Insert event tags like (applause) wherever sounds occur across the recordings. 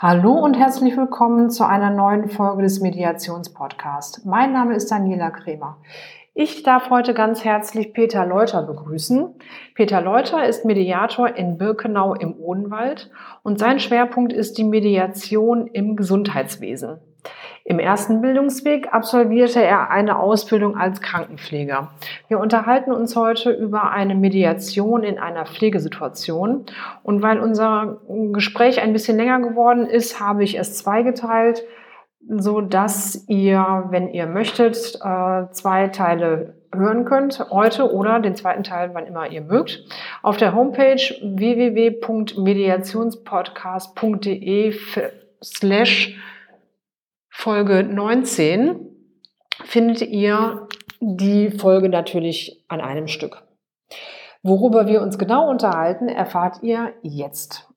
Hallo und herzlich willkommen zu einer neuen Folge des Mediationspodcasts. Mein Name ist Daniela Kremer. Ich darf heute ganz herzlich Peter Leuter begrüßen. Peter Leuter ist Mediator in Birkenau im Odenwald und sein Schwerpunkt ist die Mediation im Gesundheitswesen. Im ersten Bildungsweg absolvierte er eine Ausbildung als Krankenpfleger. Wir unterhalten uns heute über eine Mediation in einer Pflegesituation. Und weil unser Gespräch ein bisschen länger geworden ist, habe ich es zweigeteilt, so dass ihr, wenn ihr möchtet, äh, zwei Teile hören könnt, heute oder den zweiten Teil, wann immer ihr mögt. Auf der Homepage www.mediationspodcast.de slash Folge 19 findet ihr die Folge natürlich an einem Stück. Worüber wir uns genau unterhalten, erfahrt ihr jetzt.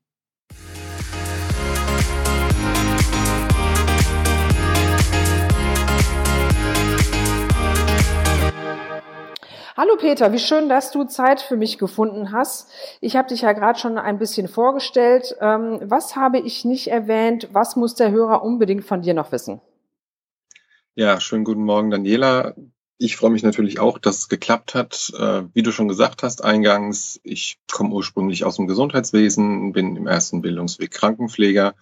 Hallo Peter, wie schön, dass du Zeit für mich gefunden hast. Ich habe dich ja gerade schon ein bisschen vorgestellt. Ähm, was habe ich nicht erwähnt? Was muss der Hörer unbedingt von dir noch wissen? Ja, schönen guten Morgen, Daniela. Ich freue mich natürlich auch, dass es geklappt hat. Äh, wie du schon gesagt hast eingangs, ich komme ursprünglich aus dem Gesundheitswesen, bin im ersten Bildungsweg Krankenpfleger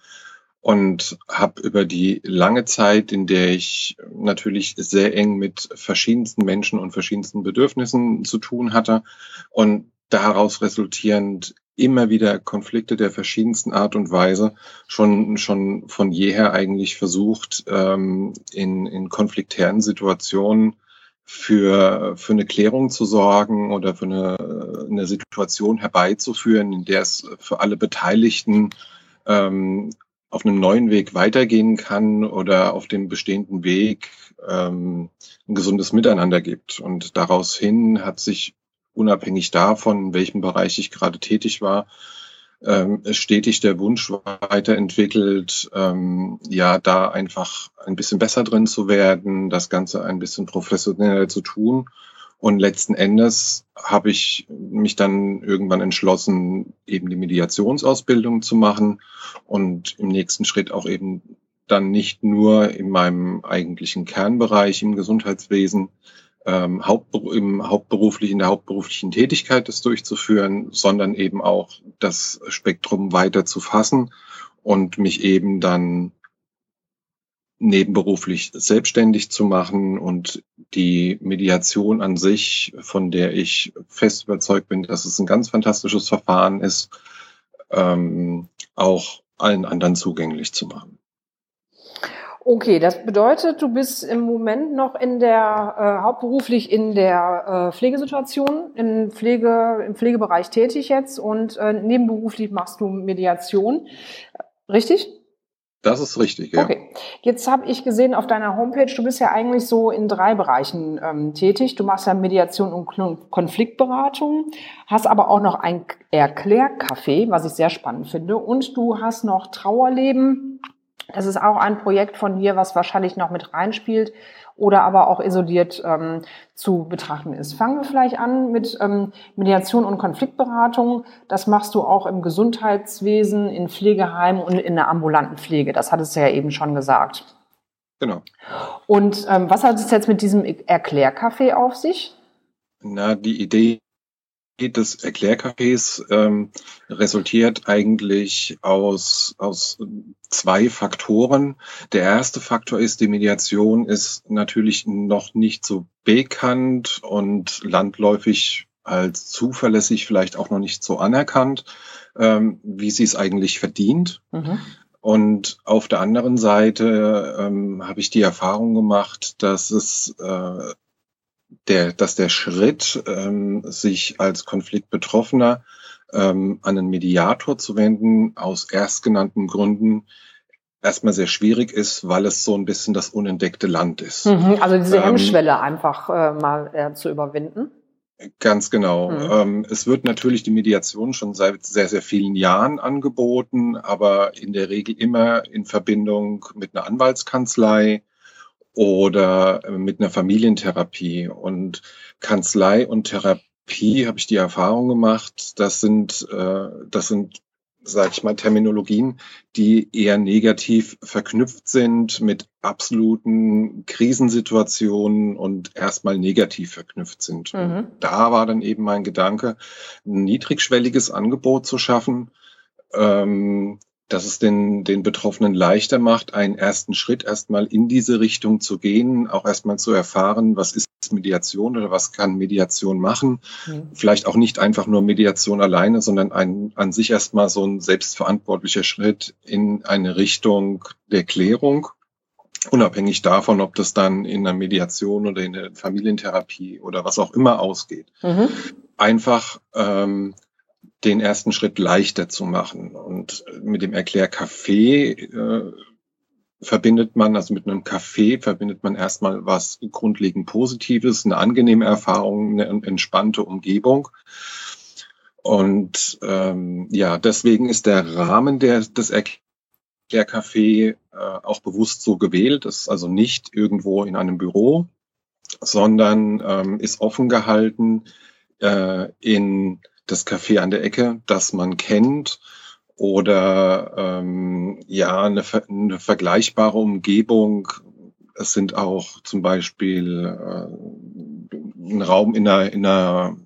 und habe über die lange Zeit, in der ich natürlich sehr eng mit verschiedensten Menschen und verschiedensten Bedürfnissen zu tun hatte und daraus resultierend immer wieder Konflikte der verschiedensten Art und Weise schon, schon von jeher eigentlich versucht, ähm, in, in konfliktären Situationen für, für eine Klärung zu sorgen oder für eine, eine Situation herbeizuführen, in der es für alle Beteiligten ähm, auf einem neuen Weg weitergehen kann oder auf dem bestehenden Weg ähm, ein gesundes Miteinander gibt. Und daraus hin hat sich unabhängig davon, in welchem Bereich ich gerade tätig war, ähm, stetig der Wunsch weiterentwickelt, ähm, ja, da einfach ein bisschen besser drin zu werden, das Ganze ein bisschen professioneller zu tun und letzten Endes habe ich mich dann irgendwann entschlossen, eben die Mediationsausbildung zu machen und im nächsten Schritt auch eben dann nicht nur in meinem eigentlichen Kernbereich im Gesundheitswesen ähm, hauptber im hauptberuflich, in der hauptberuflichen Tätigkeit das durchzuführen, sondern eben auch das Spektrum weiter zu fassen und mich eben dann nebenberuflich selbstständig zu machen und die Mediation an sich, von der ich fest überzeugt bin, dass es ein ganz fantastisches Verfahren ist, ähm, auch allen anderen zugänglich zu machen. Okay, das bedeutet, du bist im Moment noch in der äh, hauptberuflich in der äh, Pflegesituation, in Pflege, im Pflegebereich tätig jetzt und äh, nebenberuflich machst du Mediation. Richtig? Das ist richtig, ja. Okay. Jetzt habe ich gesehen auf deiner Homepage, du bist ja eigentlich so in drei Bereichen ähm, tätig. Du machst ja Mediation und Konfliktberatung, hast aber auch noch ein Erklärcafé, was ich sehr spannend finde. Und du hast noch Trauerleben. Das ist auch ein Projekt von dir, was wahrscheinlich noch mit reinspielt oder aber auch isoliert ähm, zu betrachten ist. Fangen wir vielleicht an mit ähm, Mediation und Konfliktberatung. Das machst du auch im Gesundheitswesen, in Pflegeheimen und in der ambulanten Pflege. Das hattest du ja eben schon gesagt. Genau. Und ähm, was hat es jetzt mit diesem Erklärcafé auf sich? Na, die Idee des Erklärcafés ähm, resultiert eigentlich aus, aus zwei Faktoren. Der erste Faktor ist, die Mediation ist natürlich noch nicht so bekannt und landläufig als zuverlässig vielleicht auch noch nicht so anerkannt, ähm, wie sie es eigentlich verdient. Mhm. Und auf der anderen Seite ähm, habe ich die Erfahrung gemacht, dass es äh, der, dass der Schritt, ähm, sich als Konfliktbetroffener ähm, an einen Mediator zu wenden, aus erstgenannten Gründen erstmal sehr schwierig ist, weil es so ein bisschen das unentdeckte Land ist. Mhm, also diese ähm, Hemmschwelle ähm, einfach äh, mal äh, zu überwinden. Ganz genau. Mhm. Ähm, es wird natürlich die Mediation schon seit sehr, sehr vielen Jahren angeboten, aber in der Regel immer in Verbindung mit einer Anwaltskanzlei oder äh, mit einer Familientherapie. Und Kanzlei und Therapie habe ich die Erfahrung gemacht, das sind, äh, das sind sage ich mal, Terminologien, die eher negativ verknüpft sind mit absoluten Krisensituationen und erstmal negativ verknüpft sind. Mhm. Da war dann eben mein Gedanke, ein niedrigschwelliges Angebot zu schaffen, ähm, dass es den, den Betroffenen leichter macht, einen ersten Schritt erstmal in diese Richtung zu gehen, auch erstmal zu erfahren, was ist Mediation oder was kann Mediation machen. Mhm. Vielleicht auch nicht einfach nur Mediation alleine, sondern ein, an sich erstmal so ein selbstverantwortlicher Schritt in eine Richtung der Klärung. Unabhängig davon, ob das dann in der Mediation oder in der Familientherapie oder was auch immer ausgeht. Mhm. Einfach ähm, den ersten Schritt leichter zu machen. Und mit dem Erklärcafé äh, verbindet man, also mit einem Café verbindet man erstmal was grundlegend Positives, eine angenehme Erfahrung, eine entspannte Umgebung. Und ähm, ja, deswegen ist der Rahmen der, des Erklärcafé äh, auch bewusst so gewählt. Das ist also nicht irgendwo in einem Büro, sondern ähm, ist offen gehalten äh, in das Café an der Ecke, das man kennt oder ähm, ja eine, eine vergleichbare Umgebung. Es sind auch zum Beispiel äh, ein Raum in einer, in einer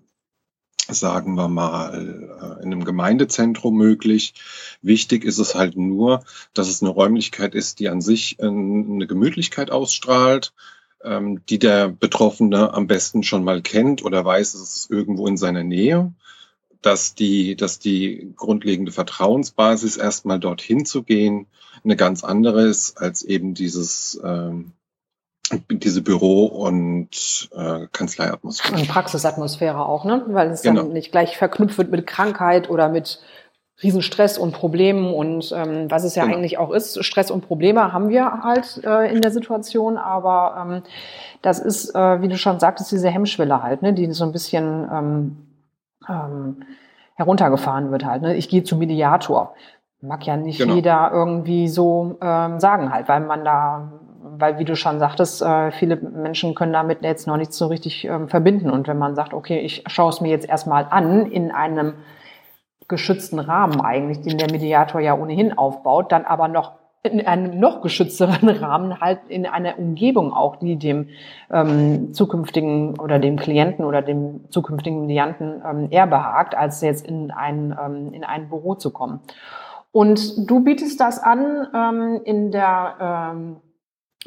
sagen wir mal, äh, in einem Gemeindezentrum möglich. Wichtig ist es halt nur, dass es eine Räumlichkeit ist, die an sich äh, eine Gemütlichkeit ausstrahlt, ähm, die der Betroffene am besten schon mal kennt oder weiß, es ist irgendwo in seiner Nähe dass die, dass die grundlegende Vertrauensbasis erstmal dorthin zu gehen eine ganz andere ist als eben dieses ähm, diese Büro- und äh, Kanzleiatmosphäre. Und Praxisatmosphäre auch, ne? Weil es genau. dann nicht gleich verknüpft wird mit Krankheit oder mit Riesenstress und Problemen und ähm, was es ja genau. eigentlich auch ist. Stress und Probleme haben wir halt äh, in der Situation, aber ähm, das ist, äh, wie du schon sagtest, diese Hemmschwelle halt, ne, die so ein bisschen ähm, ähm, heruntergefahren wird halt. Ne? Ich gehe zum Mediator. Mag ja nicht genau. jeder irgendwie so ähm, sagen halt, weil man da, weil wie du schon sagtest, äh, viele Menschen können damit jetzt noch nicht so richtig ähm, verbinden. Und wenn man sagt, okay, ich schaue es mir jetzt erstmal an in einem geschützten Rahmen eigentlich, den der Mediator ja ohnehin aufbaut, dann aber noch in einem noch geschützteren (laughs) Rahmen halt in einer Umgebung auch, die dem ähm, zukünftigen oder dem Klienten oder dem zukünftigen Medianten ähm, eher behagt, als jetzt in ein, ähm, in ein Büro zu kommen. Und du bietest das an ähm, in der ähm,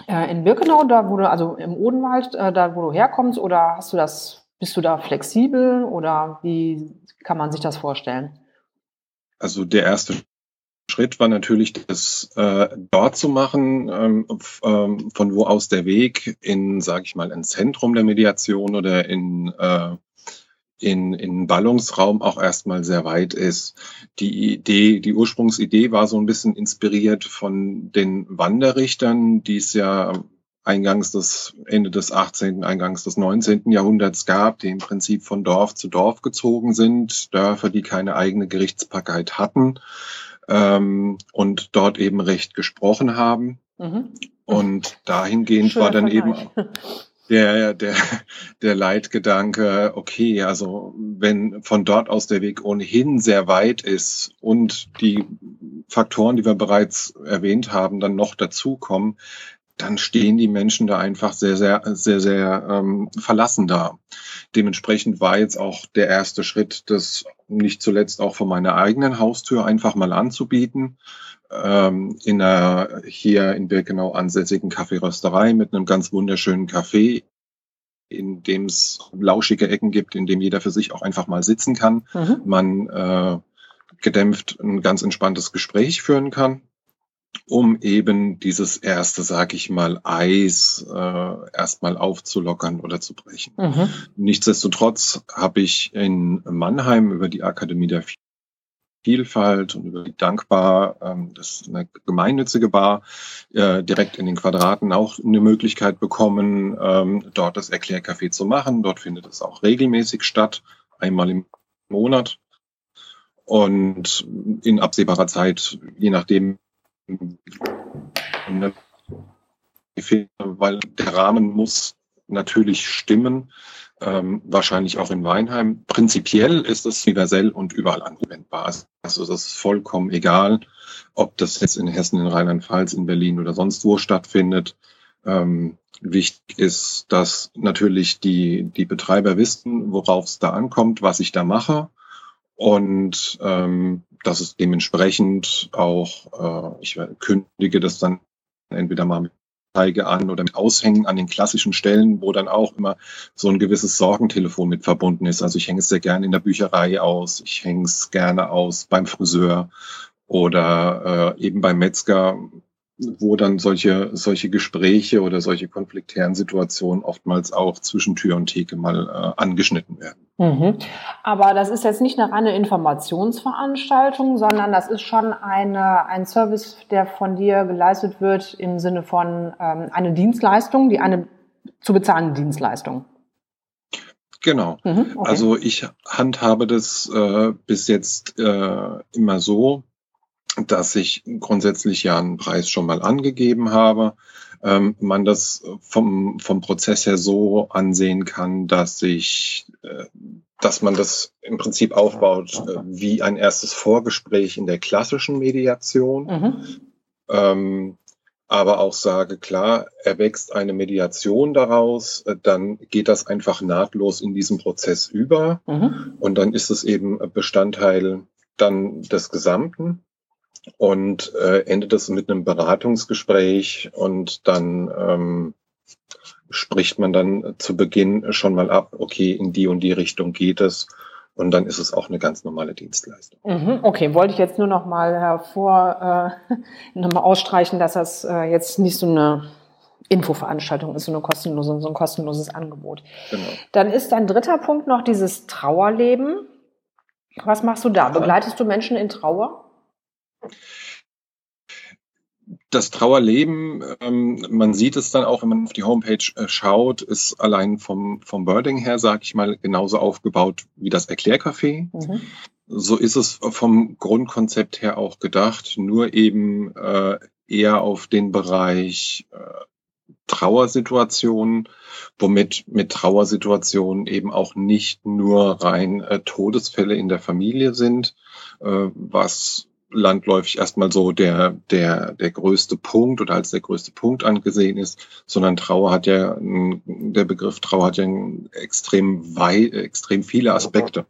äh, in Birkenau, da wo du, also im Odenwald, äh, da wo du herkommst, oder hast du das, bist du da flexibel oder wie kann man sich das vorstellen? Also der erste Schritt war natürlich, das äh, dort zu machen, ähm, ähm, von wo aus der Weg in, sage ich mal, ein Zentrum der Mediation oder in äh, in, in Ballungsraum auch erstmal sehr weit ist. Die Idee, die Ursprungsidee war so ein bisschen inspiriert von den Wanderrichtern, die es ja eingangs des Ende des 18., eingangs des 19. Jahrhunderts gab, die im Prinzip von Dorf zu Dorf gezogen sind, Dörfer, die keine eigene Gerichtsbarkeit hatten ähm, und dort eben Recht gesprochen haben. Mhm. Und dahingehend Schöner war dann Vergleich. eben (laughs) der, der, der Leitgedanke, okay, also wenn von dort aus der Weg ohnehin sehr weit ist und die Faktoren, die wir bereits erwähnt haben, dann noch dazukommen, dann stehen die Menschen da einfach sehr, sehr, sehr, sehr ähm, verlassen da. Dementsprechend war jetzt auch der erste Schritt, das nicht zuletzt auch von meiner eigenen Haustür einfach mal anzubieten. Ähm, in einer hier in Birkenau ansässigen Kaffeerösterei mit einem ganz wunderschönen Café, in dem es lauschige Ecken gibt, in dem jeder für sich auch einfach mal sitzen kann. Mhm. Man äh, gedämpft ein ganz entspanntes Gespräch führen kann um eben dieses erste, sag ich mal, Eis äh, erstmal aufzulockern oder zu brechen. Mhm. Nichtsdestotrotz habe ich in Mannheim über die Akademie der Vielfalt und über die Dankbar, ähm, das ist eine gemeinnützige Bar, äh, direkt in den Quadraten auch eine Möglichkeit bekommen, ähm, dort das Erklärcafé zu machen. Dort findet es auch regelmäßig statt, einmal im Monat. Und in absehbarer Zeit, je nachdem, weil der Rahmen muss natürlich stimmen. ähm, wahrscheinlich auch in Weinheim. Prinzipiell ist es universell und überall anwendbar. Also das ist vollkommen egal, ob das jetzt in Hessen, in Rheinland-Pfalz, in Berlin oder sonst wo stattfindet. Ähm, wichtig ist, dass natürlich die, die Betreiber wissen, worauf es da ankommt, was ich da mache. Und ähm, dass es dementsprechend auch, äh, ich kündige das dann entweder mal mit Zeige an oder mit Aushängen an den klassischen Stellen, wo dann auch immer so ein gewisses Sorgentelefon mit verbunden ist. Also ich hänge es sehr gerne in der Bücherei aus, ich hänge es gerne aus beim Friseur oder äh, eben beim Metzger, wo dann solche, solche Gespräche oder solche konfliktären Situationen oftmals auch zwischen Tür und Theke mal äh, angeschnitten werden. Mhm. Aber das ist jetzt nicht eine reine Informationsveranstaltung, sondern das ist schon eine, ein Service, der von dir geleistet wird im Sinne von ähm, eine Dienstleistung, die eine zu bezahlende Dienstleistung. Genau. Mhm, okay. Also ich handhabe das äh, bis jetzt äh, immer so, dass ich grundsätzlich ja einen Preis schon mal angegeben habe. Ähm, man das vom, vom Prozess her so ansehen kann, dass ich, äh, dass man das im Prinzip aufbaut äh, wie ein erstes Vorgespräch in der klassischen Mediation. Mhm. Ähm, aber auch sage, klar, erwächst eine Mediation daraus, äh, dann geht das einfach nahtlos in diesen Prozess über mhm. und dann ist es eben Bestandteil dann des Gesamten und äh, endet es mit einem Beratungsgespräch und dann ähm, spricht man dann zu Beginn schon mal ab, okay, in die und die Richtung geht es und dann ist es auch eine ganz normale Dienstleistung. Mhm, okay, wollte ich jetzt nur noch mal hervor äh, (laughs) noch mal ausstreichen, dass das äh, jetzt nicht so eine Infoveranstaltung ist, so, eine kostenlose, so ein kostenloses Angebot. Genau. Dann ist dein dritter Punkt noch dieses Trauerleben. Was machst du da? Begleitest du Menschen in Trauer? Das Trauerleben, ähm, man sieht es dann auch, wenn man auf die Homepage äh, schaut, ist allein vom, vom Wording her, sage ich mal, genauso aufgebaut wie das Erklärcafé. Mhm. So ist es vom Grundkonzept her auch gedacht, nur eben äh, eher auf den Bereich äh, Trauersituationen, womit mit Trauersituationen eben auch nicht nur rein äh, Todesfälle in der Familie sind, äh, was landläufig erstmal so der, der, der größte Punkt oder als der größte Punkt angesehen ist, sondern Trauer hat ja, der Begriff Trauer hat ja extrem weit, extrem viele Aspekte.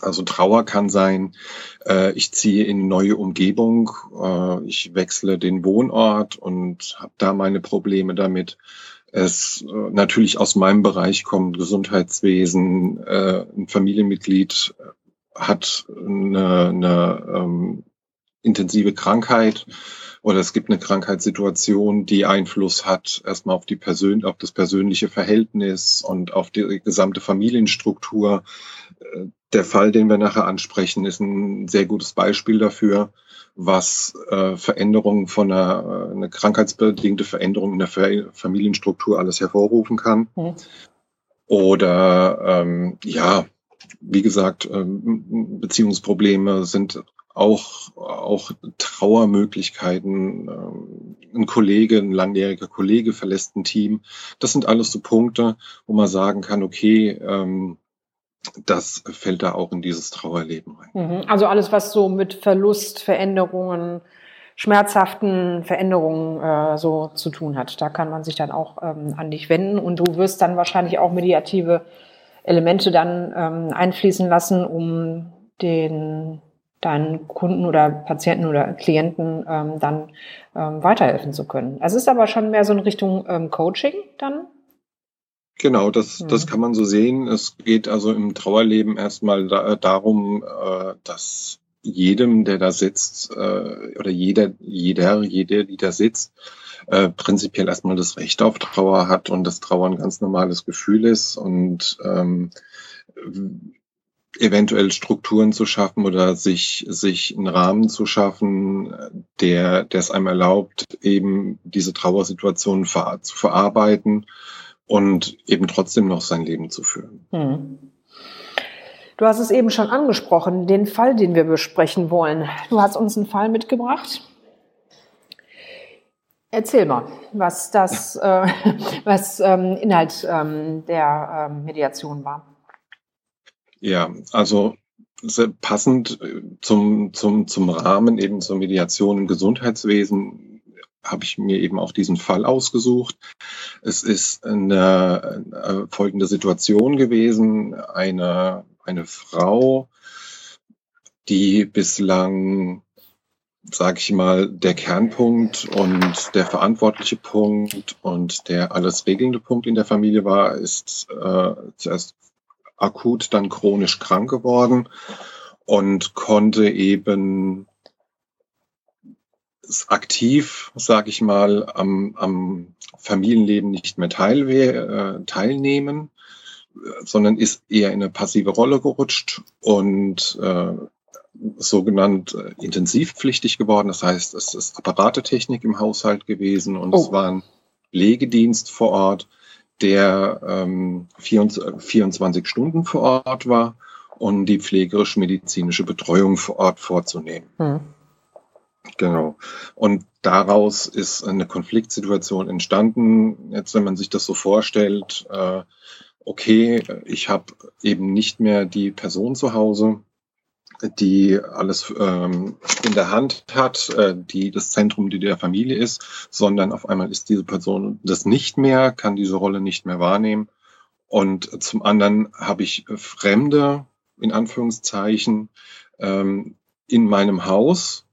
Also Trauer kann sein, äh, ich ziehe in neue Umgebung, äh, ich wechsle den Wohnort und habe da meine Probleme damit. Es äh, natürlich aus meinem Bereich kommt Gesundheitswesen, äh, ein Familienmitglied hat eine, eine ähm, intensive Krankheit oder es gibt eine Krankheitssituation, die Einfluss hat erstmal auf die Persön auf das persönliche Verhältnis und auf die gesamte Familienstruktur. Äh, der Fall, den wir nachher ansprechen, ist ein sehr gutes Beispiel dafür, was äh, Veränderungen von einer äh, eine krankheitsbedingte Veränderung in der Familienstruktur alles hervorrufen kann. Mhm. Oder ähm, ja, wie gesagt, ähm, Beziehungsprobleme sind auch, auch Trauermöglichkeiten. Ähm, ein Kollege, ein langjähriger Kollege verlässt ein Team. Das sind alles so Punkte, wo man sagen kann, okay, ähm, das fällt da auch in dieses Trauerleben rein. Mhm. Also alles, was so mit Verlust, Veränderungen, schmerzhaften Veränderungen äh, so zu tun hat. Da kann man sich dann auch ähm, an dich wenden und du wirst dann wahrscheinlich auch mediative Elemente dann einfließen lassen, um den deinen Kunden oder Patienten oder Klienten ähm, dann ähm, weiterhelfen zu können. Es ist aber schon mehr so in Richtung ähm, Coaching dann. Genau, das, mhm. das kann man so sehen. Es geht also im Trauerleben erstmal da, darum, äh, dass jedem, der da sitzt, äh, oder jeder, jeder, jede, die da sitzt, äh, prinzipiell erstmal das Recht auf Trauer hat und das Trauer ein ganz normales Gefühl ist und ähm, eventuell Strukturen zu schaffen oder sich, sich einen Rahmen zu schaffen, der, der es einem erlaubt, eben diese Trauersituation ver zu verarbeiten und eben trotzdem noch sein Leben zu führen. Hm. Du hast es eben schon angesprochen, den Fall, den wir besprechen wollen. Du hast uns einen Fall mitgebracht. Erzähl mal, was das, (laughs) äh, was ähm, Inhalt ähm, der ähm, Mediation war. Ja, also passend äh, zum, zum, zum Rahmen eben zur Mediation im Gesundheitswesen habe ich mir eben auch diesen Fall ausgesucht. Es ist eine, eine folgende Situation gewesen. Eine, eine Frau, die bislang, sage ich mal, der Kernpunkt und der verantwortliche Punkt und der alles regelnde Punkt in der Familie war, ist äh, zuerst akut, dann chronisch krank geworden und konnte eben aktiv, sage ich mal, am, am Familienleben nicht mehr teilwe äh, teilnehmen, sondern ist eher in eine passive Rolle gerutscht und äh, sogenannt äh, intensivpflichtig geworden. Das heißt, es ist Apparatetechnik im Haushalt gewesen und oh. es war ein Pflegedienst vor Ort, der ähm, 24, 24 Stunden vor Ort war, um die pflegerisch-medizinische Betreuung vor Ort vorzunehmen. Hm. Genau. Und daraus ist eine Konfliktsituation entstanden. Jetzt, wenn man sich das so vorstellt, äh, okay, ich habe eben nicht mehr die Person zu Hause, die alles ähm, in der Hand hat, äh, die das Zentrum die der Familie ist, sondern auf einmal ist diese Person das nicht mehr, kann diese Rolle nicht mehr wahrnehmen. Und zum anderen habe ich Fremde, in Anführungszeichen, ähm, in meinem Haus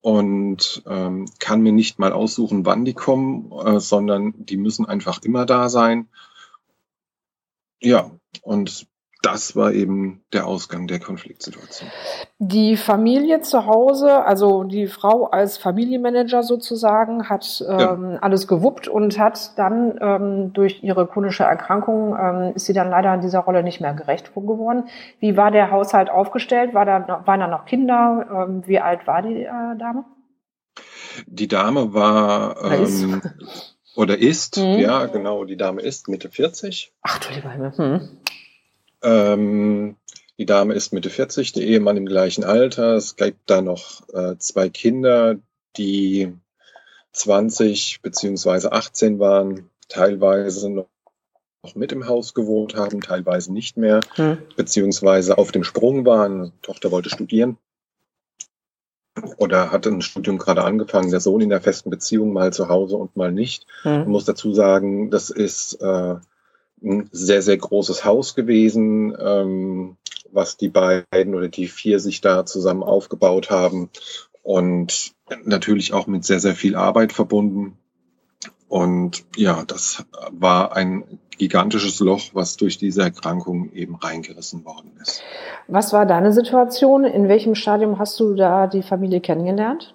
und ähm, kann mir nicht mal aussuchen, wann die kommen, äh, sondern die müssen einfach immer da sein. Ja, und das war eben der Ausgang der Konfliktsituation. Die Familie zu Hause, also die Frau als Familienmanager sozusagen, hat ähm, ja. alles gewuppt und hat dann ähm, durch ihre chronische Erkrankung ähm, ist sie dann leider in dieser Rolle nicht mehr gerecht geworden. Wie war der Haushalt aufgestellt? War da, waren da noch Kinder? Ähm, wie alt war die äh, Dame? Die Dame war ähm, oder ist, (laughs) mhm. ja genau, die Dame ist Mitte 40. Ach du lieber Himmel. Hm. Ähm, die Dame ist Mitte 40, der Ehemann im gleichen Alter. Es gibt da noch äh, zwei Kinder, die 20 beziehungsweise 18 waren, teilweise noch mit im Haus gewohnt haben, teilweise nicht mehr, hm. beziehungsweise auf dem Sprung waren. Die Tochter wollte studieren oder hat ein Studium gerade angefangen, der Sohn in der festen Beziehung mal zu Hause und mal nicht. Hm. Ich muss dazu sagen, das ist äh, ein sehr, sehr großes Haus gewesen, ähm, was die beiden oder die vier sich da zusammen aufgebaut haben und natürlich auch mit sehr, sehr viel Arbeit verbunden. Und ja, das war ein gigantisches Loch, was durch diese Erkrankung eben reingerissen worden ist. Was war deine Situation? In welchem Stadium hast du da die Familie kennengelernt?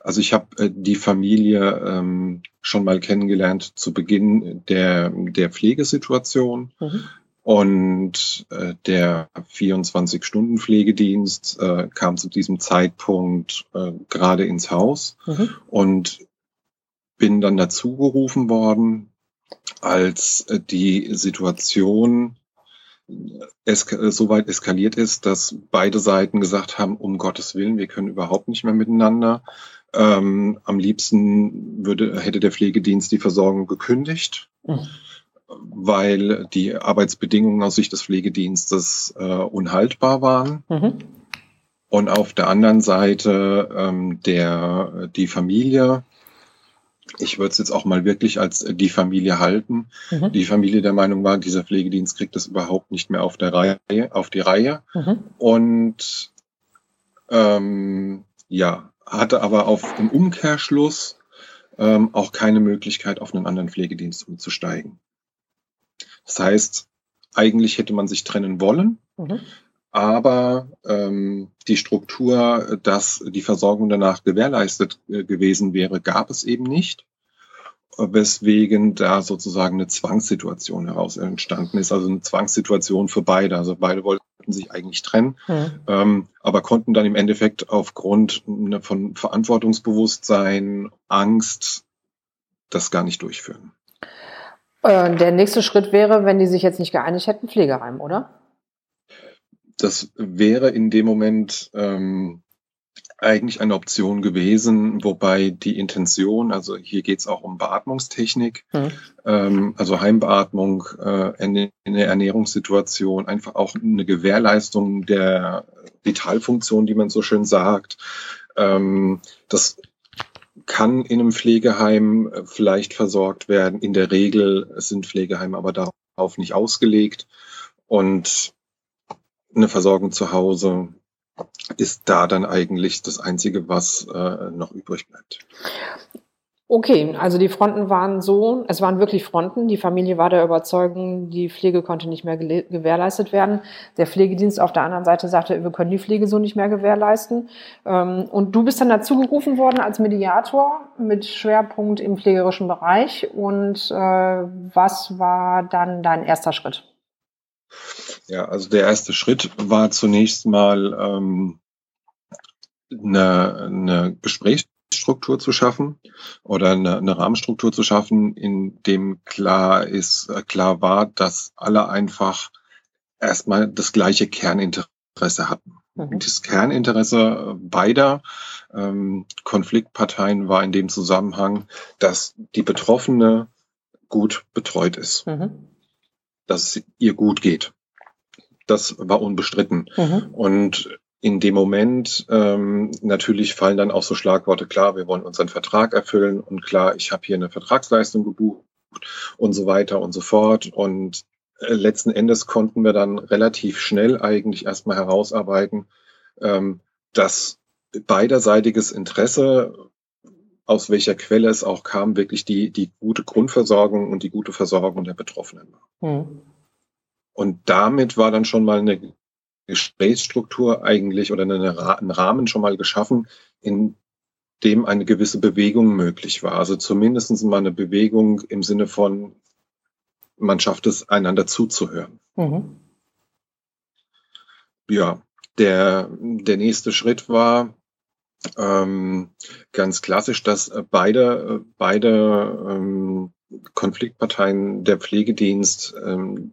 Also ich habe äh, die Familie ähm, schon mal kennengelernt zu Beginn der, der Pflegesituation. Mhm. Und äh, der 24-Stunden-Pflegedienst äh, kam zu diesem Zeitpunkt äh, gerade ins Haus mhm. und bin dann dazu gerufen worden, als äh, die Situation eska so weit eskaliert ist, dass beide Seiten gesagt haben, um Gottes Willen, wir können überhaupt nicht mehr miteinander. Ähm, am liebsten würde, hätte der Pflegedienst die Versorgung gekündigt, mhm. weil die Arbeitsbedingungen aus Sicht des Pflegedienstes äh, unhaltbar waren. Mhm. Und auf der anderen Seite ähm, der, die Familie, ich würde es jetzt auch mal wirklich als die Familie halten. Mhm. Die Familie der Meinung war, dieser Pflegedienst kriegt das überhaupt nicht mehr auf der Reihe, auf die Reihe. Mhm. Und ähm, ja, hatte aber auf im Umkehrschluss ähm, auch keine Möglichkeit, auf einen anderen Pflegedienst umzusteigen. Das heißt, eigentlich hätte man sich trennen wollen, mhm. aber ähm, die Struktur, dass die Versorgung danach gewährleistet äh, gewesen wäre, gab es eben nicht weswegen da sozusagen eine Zwangssituation heraus entstanden ist, also eine Zwangssituation für beide. Also beide wollten sich eigentlich trennen, mhm. ähm, aber konnten dann im Endeffekt aufgrund von Verantwortungsbewusstsein, Angst das gar nicht durchführen. Äh, der nächste Schritt wäre, wenn die sich jetzt nicht geeinigt hätten, Pflegeheim, oder? Das wäre in dem Moment ähm, eigentlich eine Option gewesen, wobei die Intention, also hier geht es auch um Beatmungstechnik, mhm. ähm, also Heimbeatmung äh, in, in der Ernährungssituation, einfach auch eine Gewährleistung der Vitalfunktion, die man so schön sagt. Ähm, das kann in einem Pflegeheim vielleicht versorgt werden. In der Regel sind Pflegeheime aber darauf nicht ausgelegt. Und eine Versorgung zu Hause ist da dann eigentlich das Einzige, was äh, noch übrig bleibt. Okay, also die Fronten waren so, es waren wirklich Fronten. Die Familie war der Überzeugung, die Pflege konnte nicht mehr gewährleistet werden. Der Pflegedienst auf der anderen Seite sagte, wir können die Pflege so nicht mehr gewährleisten. Ähm, und du bist dann dazu gerufen worden als Mediator mit Schwerpunkt im pflegerischen Bereich. Und äh, was war dann dein erster Schritt? Ja, also der erste Schritt war zunächst mal ähm, eine, eine Gesprächsstruktur zu schaffen oder eine, eine Rahmenstruktur zu schaffen, in dem klar ist, äh, klar war, dass alle einfach erstmal das gleiche Kerninteresse hatten. Mhm. Das Kerninteresse beider ähm, Konfliktparteien war in dem Zusammenhang, dass die Betroffene gut betreut ist, mhm. dass es ihr gut geht. Das war unbestritten. Mhm. Und in dem Moment ähm, natürlich fallen dann auch so Schlagworte, klar, wir wollen unseren Vertrag erfüllen und klar, ich habe hier eine Vertragsleistung gebucht und so weiter und so fort. Und äh, letzten Endes konnten wir dann relativ schnell eigentlich erstmal herausarbeiten, ähm, dass beiderseitiges Interesse, aus welcher Quelle es auch kam, wirklich die, die gute Grundversorgung und die gute Versorgung der Betroffenen war. Mhm. Und damit war dann schon mal eine Gesprächsstruktur eigentlich oder eine, ein Rahmen schon mal geschaffen, in dem eine gewisse Bewegung möglich war. Also zumindest mal eine Bewegung im Sinne von, man schafft es, einander zuzuhören. Mhm. Ja, der, der nächste Schritt war ähm, ganz klassisch, dass beide, beide ähm, Konfliktparteien, der Pflegedienst, ähm,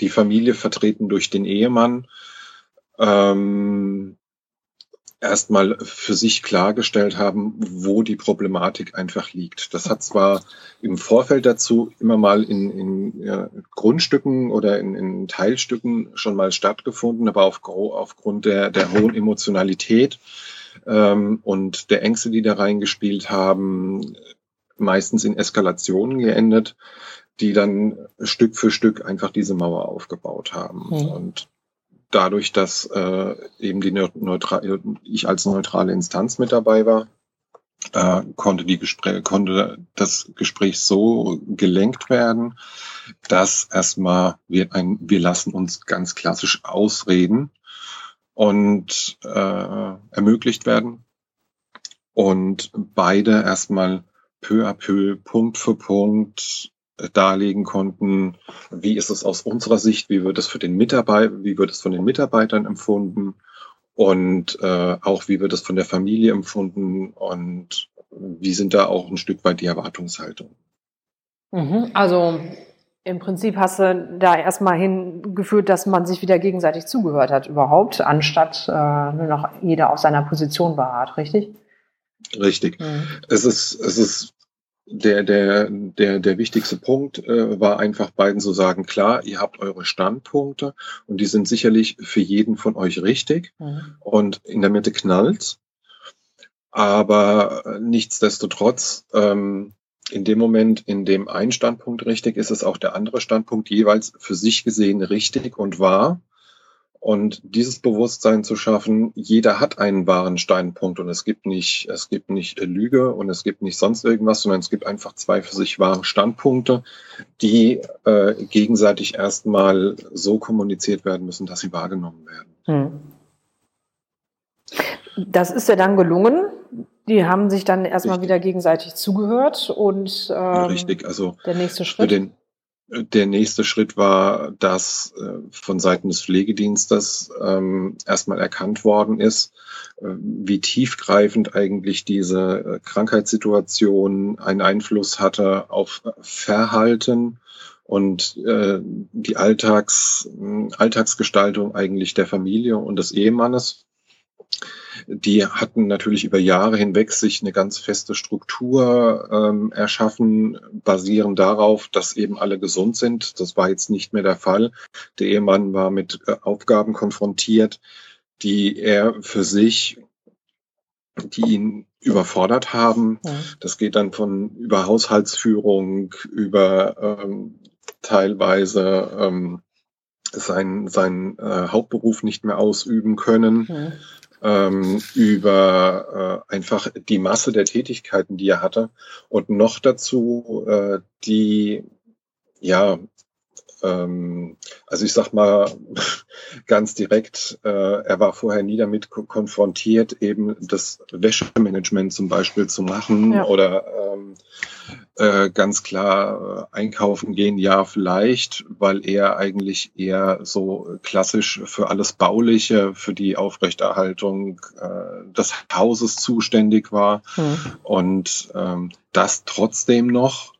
die Familie vertreten durch den Ehemann, ähm, erstmal für sich klargestellt haben, wo die Problematik einfach liegt. Das hat zwar im Vorfeld dazu immer mal in, in ja, Grundstücken oder in, in, Teilstücken schon mal stattgefunden, aber auf, aufgrund der, der hohen Emotionalität ähm, und der Ängste, die da reingespielt haben, meistens in Eskalationen geendet die dann Stück für Stück einfach diese Mauer aufgebaut haben. Mhm. Und dadurch, dass äh, eben die neutral, ich als neutrale Instanz mit dabei war, äh, konnte die Gespräch, konnte das Gespräch so gelenkt werden, dass erstmal wir ein, wir lassen uns ganz klassisch ausreden und äh, ermöglicht werden und beide erstmal peu à peu, Punkt für Punkt darlegen konnten, wie ist es aus unserer Sicht, wie wird es für den Mitarbeiter, wie wird es von den Mitarbeitern empfunden und äh, auch wie wird es von der Familie empfunden und wie sind da auch ein Stück weit die Erwartungshaltung. Mhm, also im Prinzip hast du da erstmal hingeführt, dass man sich wieder gegenseitig zugehört hat überhaupt, anstatt äh, nur noch jeder auf seiner Position beharrt, richtig? Richtig. Mhm. Es ist, es ist der, der, der, der wichtigste Punkt äh, war einfach beiden zu sagen, klar, ihr habt eure Standpunkte und die sind sicherlich für jeden von euch richtig mhm. und in der Mitte knallt. Aber äh, nichtsdestotrotz, ähm, in dem Moment, in dem ein Standpunkt richtig ist, ist auch der andere Standpunkt jeweils für sich gesehen richtig und wahr. Und dieses Bewusstsein zu schaffen, jeder hat einen wahren Steinpunkt und es gibt nicht, es gibt nicht Lüge und es gibt nicht sonst irgendwas, sondern es gibt einfach zwei für sich wahre Standpunkte, die äh, gegenseitig erstmal so kommuniziert werden müssen, dass sie wahrgenommen werden. Hm. Das ist ja dann gelungen. Die haben sich dann erstmal Richtig. wieder gegenseitig zugehört und ähm, Richtig, also der nächste Schritt. Der nächste Schritt war, dass äh, von Seiten des Pflegedienstes ähm, erstmal erkannt worden ist, äh, wie tiefgreifend eigentlich diese äh, Krankheitssituation einen Einfluss hatte auf Verhalten und äh, die Alltags, Alltagsgestaltung eigentlich der Familie und des Ehemannes. Die hatten natürlich über Jahre hinweg sich eine ganz feste Struktur ähm, erschaffen, basierend darauf, dass eben alle gesund sind. Das war jetzt nicht mehr der Fall. Der Ehemann war mit äh, Aufgaben konfrontiert, die er für sich, die ihn überfordert haben. Ja. Das geht dann von über Haushaltsführung, über ähm, teilweise ähm, seinen, seinen äh, Hauptberuf nicht mehr ausüben können, ja. Ähm, über äh, einfach die Masse der Tätigkeiten, die er hatte. Und noch dazu äh, die ja ähm, also ich sag mal (laughs) ganz direkt, äh, er war vorher nie damit konfrontiert, eben das Wäschemanagement zum Beispiel zu machen ja. oder ähm, äh, ganz klar äh, einkaufen gehen, ja vielleicht, weil er eigentlich eher so klassisch für alles Bauliche, für die Aufrechterhaltung äh, des Hauses zuständig war mhm. und ähm, das trotzdem noch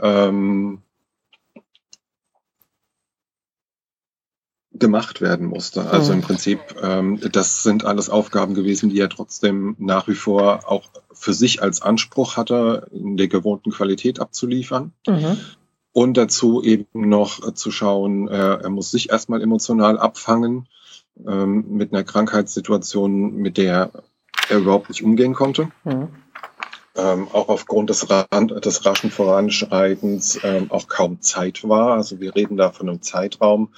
ähm, gemacht werden musste. Also im Prinzip, ähm, das sind alles Aufgaben gewesen, die er trotzdem nach wie vor auch für sich als Anspruch hatte, in der gewohnten Qualität abzuliefern. Mhm. Und dazu eben noch zu schauen, äh, er muss sich erstmal emotional abfangen ähm, mit einer Krankheitssituation, mit der er überhaupt nicht umgehen konnte. Mhm. Ähm, auch aufgrund des, des raschen Voranschreitens ähm, auch kaum Zeit war. Also wir reden da von einem Zeitraum,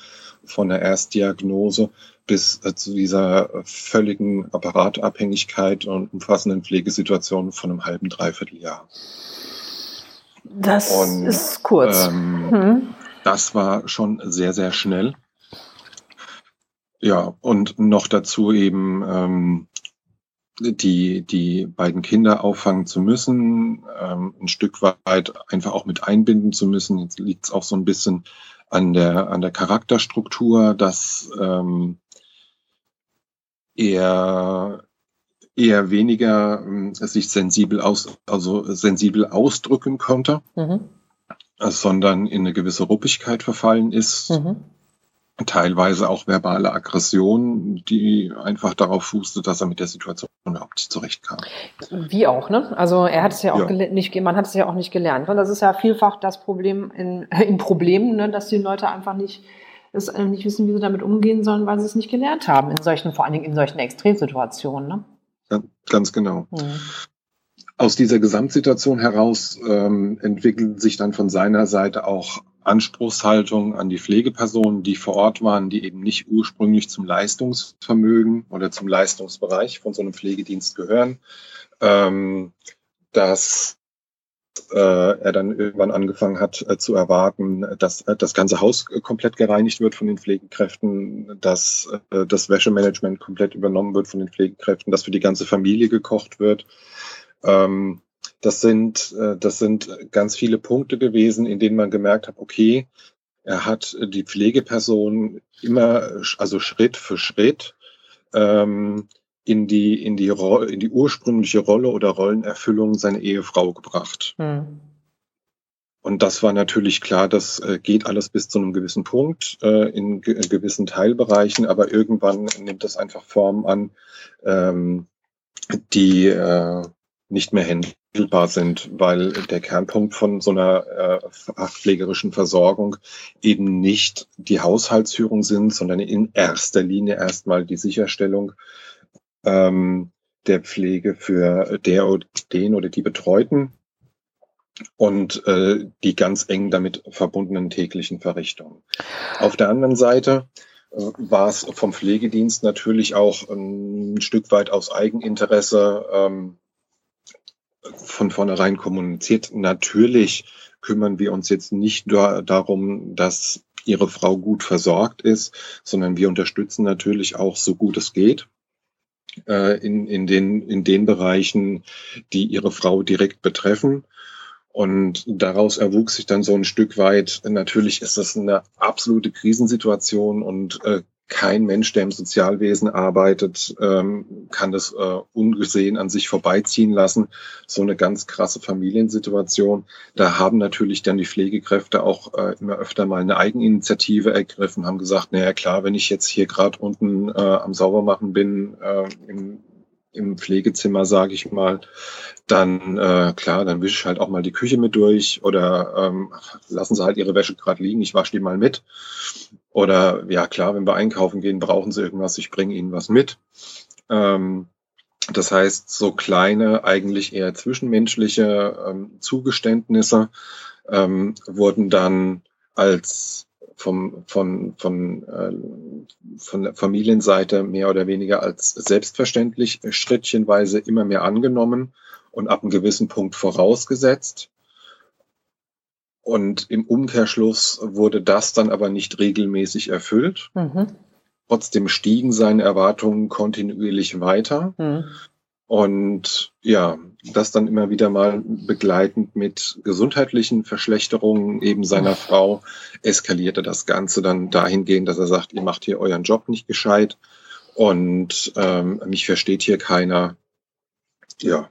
von der Erstdiagnose bis äh, zu dieser völligen Apparatabhängigkeit und umfassenden Pflegesituation von einem halben, dreiviertel Jahr. Das und, ist kurz. Ähm, hm. Das war schon sehr, sehr schnell. Ja, und noch dazu eben ähm, die, die beiden Kinder auffangen zu müssen, ähm, ein Stück weit einfach auch mit einbinden zu müssen. Jetzt liegt es auch so ein bisschen an der, an der Charakterstruktur, dass ähm, er eher weniger äh, sich sensibel aus, also sensibel ausdrücken konnte, mhm. sondern in eine gewisse Ruppigkeit verfallen ist. Mhm teilweise auch verbale Aggression, die einfach darauf fußte, dass er mit der Situation überhaupt zurechtkam. Wie auch, ne? Also er hat es ja auch ja. nicht, man hat es ja auch nicht gelernt. Und das ist ja vielfach das Problem in, (laughs) in Problemen, ne? dass die Leute einfach nicht, es, äh, nicht wissen, wie sie damit umgehen sollen, weil sie es nicht gelernt haben, in solchen, vor allen Dingen in solchen Extremsituationen. Ne? Ja, ganz genau. Mhm. Aus dieser Gesamtsituation heraus ähm, entwickeln sich dann von seiner Seite auch Anspruchshaltung an die Pflegepersonen, die vor Ort waren, die eben nicht ursprünglich zum Leistungsvermögen oder zum Leistungsbereich von so einem Pflegedienst gehören, ähm, dass äh, er dann irgendwann angefangen hat äh, zu erwarten, dass äh, das ganze Haus komplett gereinigt wird von den Pflegekräften, dass das Wäschemanagement komplett übernommen wird von den Pflegekräften, dass für die ganze Familie gekocht wird. Ähm, das sind, äh, das sind ganz viele Punkte gewesen, in denen man gemerkt hat, okay, er hat die Pflegeperson immer, also Schritt für Schritt, ähm, in die, in die, in die ursprüngliche Rolle oder Rollenerfüllung seiner Ehefrau gebracht. Mhm. Und das war natürlich klar, das äh, geht alles bis zu einem gewissen Punkt, äh, in, ge in gewissen Teilbereichen, aber irgendwann nimmt das einfach Form an, ähm, die äh, nicht mehr handelbar sind, weil der Kernpunkt von so einer äh, pflegerischen Versorgung eben nicht die Haushaltsführung sind, sondern in erster Linie erstmal die Sicherstellung ähm, der Pflege für der oder den oder die Betreuten und äh, die ganz eng damit verbundenen täglichen Verrichtungen. Auf der anderen Seite äh, war es vom Pflegedienst natürlich auch ein Stück weit aus Eigeninteresse ähm, von vornherein kommuniziert. Natürlich kümmern wir uns jetzt nicht da, darum, dass Ihre Frau gut versorgt ist, sondern wir unterstützen natürlich auch so gut es geht äh, in, in, den, in den Bereichen, die Ihre Frau direkt betreffen. Und daraus erwuchs sich dann so ein Stück weit, natürlich ist das eine absolute Krisensituation und äh, kein Mensch, der im Sozialwesen arbeitet, ähm, kann das äh, ungesehen an sich vorbeiziehen lassen. So eine ganz krasse Familiensituation. Da haben natürlich dann die Pflegekräfte auch äh, immer öfter mal eine Eigeninitiative ergriffen, haben gesagt, naja klar, wenn ich jetzt hier gerade unten äh, am Saubermachen bin, im im Pflegezimmer, sage ich mal, dann äh, klar, dann wische ich halt auch mal die Küche mit durch oder ähm, lassen sie halt ihre Wäsche gerade liegen, ich wasche die mal mit. Oder ja klar, wenn wir einkaufen gehen, brauchen sie irgendwas, ich bringe ihnen was mit. Ähm, das heißt, so kleine, eigentlich eher zwischenmenschliche ähm, Zugeständnisse ähm, wurden dann als vom, von, von, äh, von der Familienseite mehr oder weniger als selbstverständlich schrittchenweise immer mehr angenommen und ab einem gewissen Punkt vorausgesetzt. Und im Umkehrschluss wurde das dann aber nicht regelmäßig erfüllt. Mhm. Trotzdem stiegen seine Erwartungen kontinuierlich weiter. Mhm. Und ja, das dann immer wieder mal begleitend mit gesundheitlichen Verschlechterungen eben seiner Frau eskalierte das Ganze dann dahingehend, dass er sagt, ihr macht hier euren Job nicht gescheit und ähm, mich versteht hier keiner. Ja,